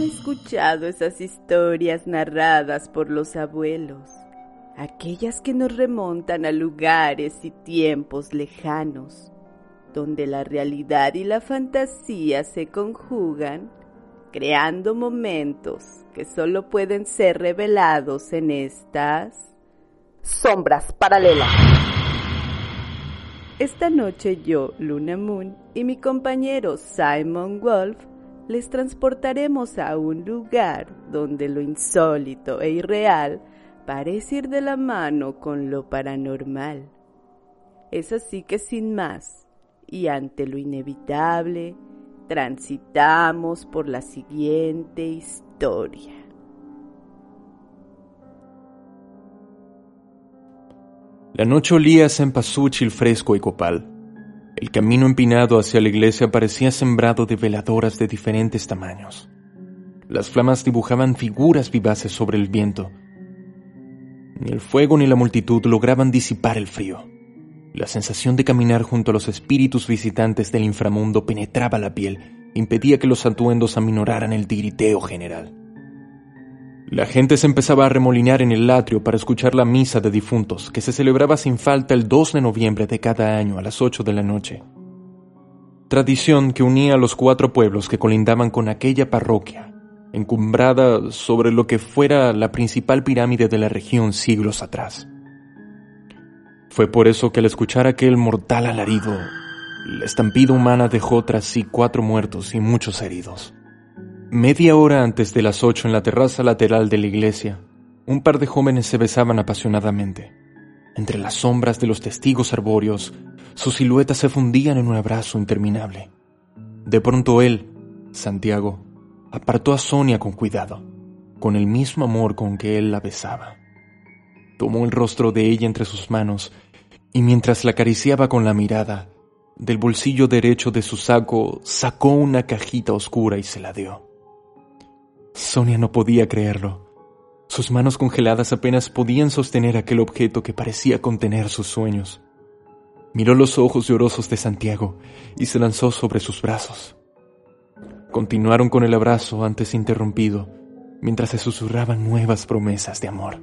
han escuchado esas historias narradas por los abuelos, aquellas que nos remontan a lugares y tiempos lejanos, donde la realidad y la fantasía se conjugan, creando momentos que solo pueden ser revelados en estas sombras paralelas. Esta noche yo, Luna Moon, y mi compañero Simon Wolf les transportaremos a un lugar donde lo insólito e irreal parece ir de la mano con lo paranormal. Es así que sin más, y ante lo inevitable, transitamos por la siguiente historia. La noche olía a cempasúchil fresco y copal. El camino empinado hacia la iglesia parecía sembrado de veladoras de diferentes tamaños. Las flamas dibujaban figuras vivaces sobre el viento. Ni el fuego ni la multitud lograban disipar el frío. La sensación de caminar junto a los espíritus visitantes del inframundo penetraba la piel, impedía que los atuendos aminoraran el tiriteo general. La gente se empezaba a remolinar en el atrio para escuchar la misa de difuntos, que se celebraba sin falta el 2 de noviembre de cada año a las 8 de la noche. Tradición que unía a los cuatro pueblos que colindaban con aquella parroquia, encumbrada sobre lo que fuera la principal pirámide de la región siglos atrás. Fue por eso que al escuchar aquel mortal alarido, la estampida humana dejó tras sí cuatro muertos y muchos heridos. Media hora antes de las ocho en la terraza lateral de la iglesia, un par de jóvenes se besaban apasionadamente. Entre las sombras de los testigos arbóreos, sus siluetas se fundían en un abrazo interminable. De pronto él, Santiago, apartó a Sonia con cuidado, con el mismo amor con que él la besaba. Tomó el rostro de ella entre sus manos y mientras la acariciaba con la mirada, del bolsillo derecho de su saco sacó una cajita oscura y se la dio. Sonia no podía creerlo. Sus manos congeladas apenas podían sostener aquel objeto que parecía contener sus sueños. Miró los ojos llorosos de Santiago y se lanzó sobre sus brazos. Continuaron con el abrazo antes interrumpido, mientras se susurraban nuevas promesas de amor.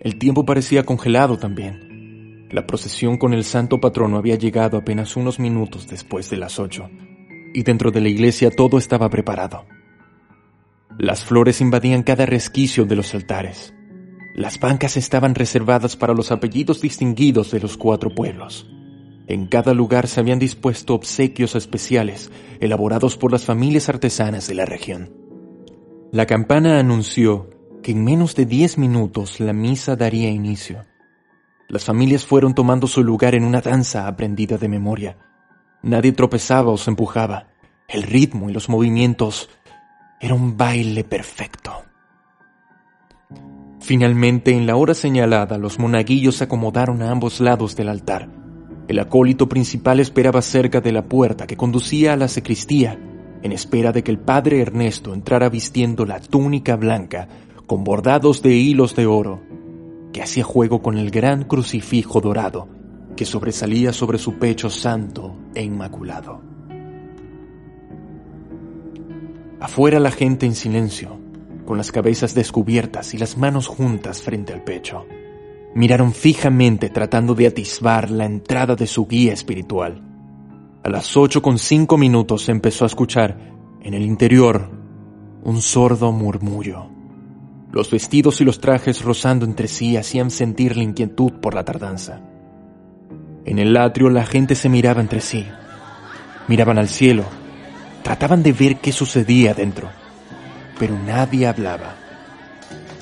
El tiempo parecía congelado también. La procesión con el santo patrono había llegado apenas unos minutos después de las ocho y dentro de la iglesia todo estaba preparado. Las flores invadían cada resquicio de los altares. Las bancas estaban reservadas para los apellidos distinguidos de los cuatro pueblos. En cada lugar se habían dispuesto obsequios especiales elaborados por las familias artesanas de la región. La campana anunció que en menos de diez minutos la misa daría inicio. Las familias fueron tomando su lugar en una danza aprendida de memoria, Nadie tropezaba o se empujaba. El ritmo y los movimientos era un baile perfecto. Finalmente, en la hora señalada, los monaguillos se acomodaron a ambos lados del altar. El acólito principal esperaba cerca de la puerta que conducía a la sacristía, en espera de que el padre Ernesto entrara vistiendo la túnica blanca con bordados de hilos de oro, que hacía juego con el gran crucifijo dorado que sobresalía sobre su pecho santo e inmaculado. Afuera la gente en silencio, con las cabezas descubiertas y las manos juntas frente al pecho. Miraron fijamente tratando de atisbar la entrada de su guía espiritual. A las ocho con cinco minutos se empezó a escuchar, en el interior, un sordo murmullo. Los vestidos y los trajes rozando entre sí hacían sentir la inquietud por la tardanza. En el atrio la gente se miraba entre sí. Miraban al cielo. Trataban de ver qué sucedía dentro. Pero nadie hablaba.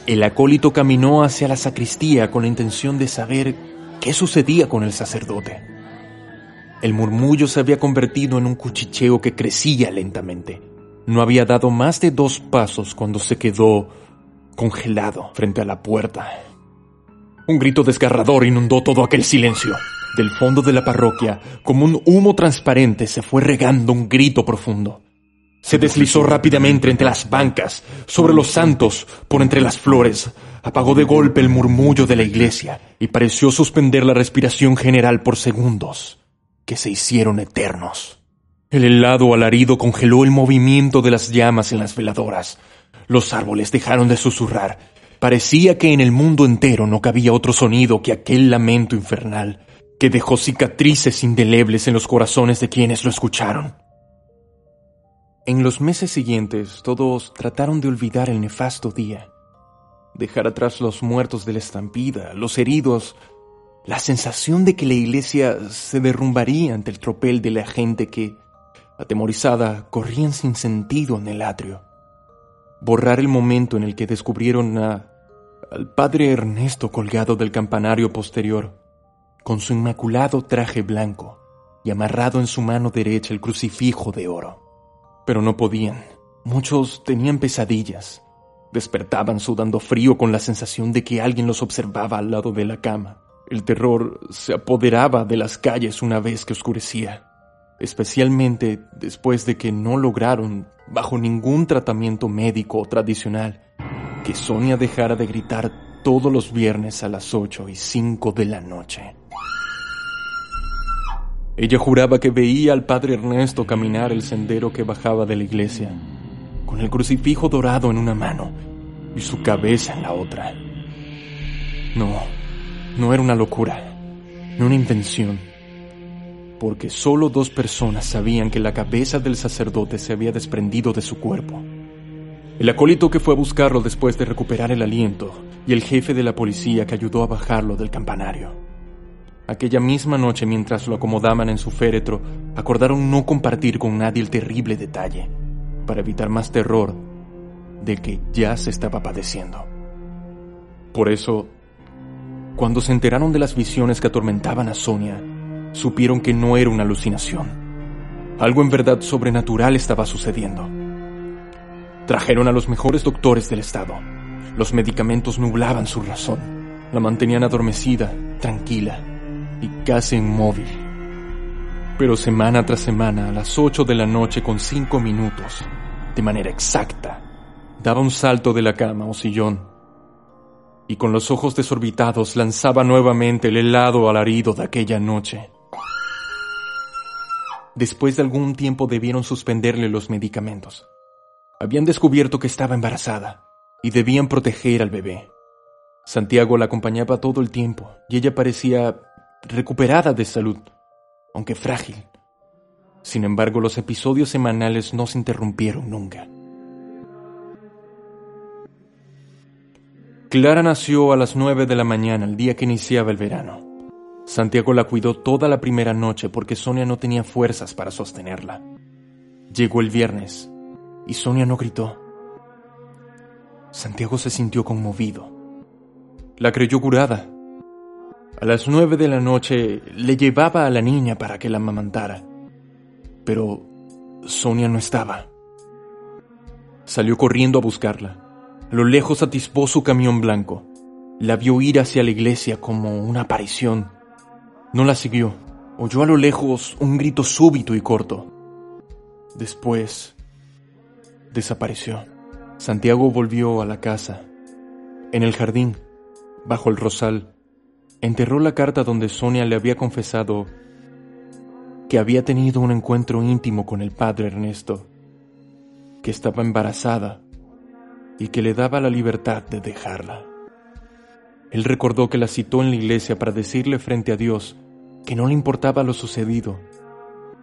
El acólito caminó hacia la sacristía con la intención de saber qué sucedía con el sacerdote. El murmullo se había convertido en un cuchicheo que crecía lentamente. No había dado más de dos pasos cuando se quedó congelado frente a la puerta. Un grito desgarrador inundó todo aquel silencio. Del fondo de la parroquia, como un humo transparente, se fue regando un grito profundo. Se deslizó rápidamente entre las bancas, sobre los santos, por entre las flores, apagó de golpe el murmullo de la iglesia y pareció suspender la respiración general por segundos, que se hicieron eternos. El helado alarido congeló el movimiento de las llamas en las veladoras. Los árboles dejaron de susurrar. Parecía que en el mundo entero no cabía otro sonido que aquel lamento infernal, que dejó cicatrices indelebles en los corazones de quienes lo escucharon. En los meses siguientes todos trataron de olvidar el nefasto día, dejar atrás los muertos de la estampida, los heridos, la sensación de que la iglesia se derrumbaría ante el tropel de la gente que, atemorizada, corrían sin sentido en el atrio. Borrar el momento en el que descubrieron a, al padre Ernesto colgado del campanario posterior, con su inmaculado traje blanco y amarrado en su mano derecha el crucifijo de oro. Pero no podían. Muchos tenían pesadillas. Despertaban sudando frío con la sensación de que alguien los observaba al lado de la cama. El terror se apoderaba de las calles una vez que oscurecía, especialmente después de que no lograron, bajo ningún tratamiento médico o tradicional, que Sonia dejara de gritar todos los viernes a las 8 y 5 de la noche. Ella juraba que veía al padre Ernesto caminar el sendero que bajaba de la iglesia, con el crucifijo dorado en una mano y su cabeza en la otra. No, no era una locura, no una invención, porque solo dos personas sabían que la cabeza del sacerdote se había desprendido de su cuerpo. El acólito que fue a buscarlo después de recuperar el aliento y el jefe de la policía que ayudó a bajarlo del campanario. Aquella misma noche, mientras lo acomodaban en su féretro, acordaron no compartir con nadie el terrible detalle, para evitar más terror de que ya se estaba padeciendo. Por eso cuando se enteraron de las visiones que atormentaban a Sonia, supieron que no era una alucinación. Algo en verdad sobrenatural estaba sucediendo. Trajeron a los mejores doctores del estado. Los medicamentos nublaban su razón. La mantenían adormecida, tranquila y casi inmóvil. Pero semana tras semana, a las 8 de la noche con cinco minutos, de manera exacta, daba un salto de la cama o sillón y con los ojos desorbitados lanzaba nuevamente el helado alarido de aquella noche. Después de algún tiempo debieron suspenderle los medicamentos. Habían descubierto que estaba embarazada y debían proteger al bebé. Santiago la acompañaba todo el tiempo y ella parecía recuperada de salud, aunque frágil. Sin embargo, los episodios semanales no se interrumpieron nunca. Clara nació a las nueve de la mañana el día que iniciaba el verano. Santiago la cuidó toda la primera noche porque Sonia no tenía fuerzas para sostenerla. Llegó el viernes y Sonia no gritó. Santiago se sintió conmovido. La creyó curada. A las nueve de la noche le llevaba a la niña para que la amamantara. Pero Sonia no estaba. Salió corriendo a buscarla. A lo lejos atisbó su camión blanco. La vio ir hacia la iglesia como una aparición. No la siguió. Oyó a lo lejos un grito súbito y corto. Después desapareció. Santiago volvió a la casa. En el jardín, bajo el rosal, enterró la carta donde Sonia le había confesado que había tenido un encuentro íntimo con el padre Ernesto, que estaba embarazada y que le daba la libertad de dejarla. Él recordó que la citó en la iglesia para decirle frente a Dios que no le importaba lo sucedido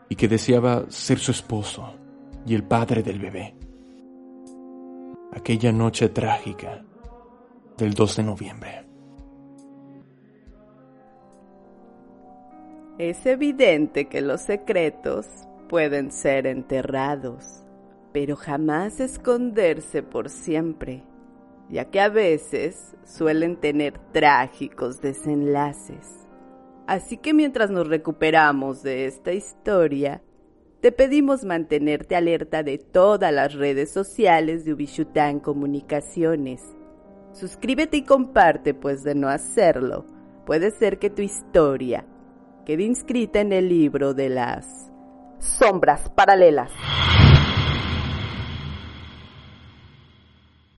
y que deseaba ser su esposo y el padre del bebé. Aquella noche trágica del 2 de noviembre. Es evidente que los secretos pueden ser enterrados pero jamás esconderse por siempre, ya que a veces suelen tener trágicos desenlaces. Así que mientras nos recuperamos de esta historia, te pedimos mantenerte alerta de todas las redes sociales de Ubishután Comunicaciones. Suscríbete y comparte, pues de no hacerlo, puede ser que tu historia quede inscrita en el libro de las sombras paralelas.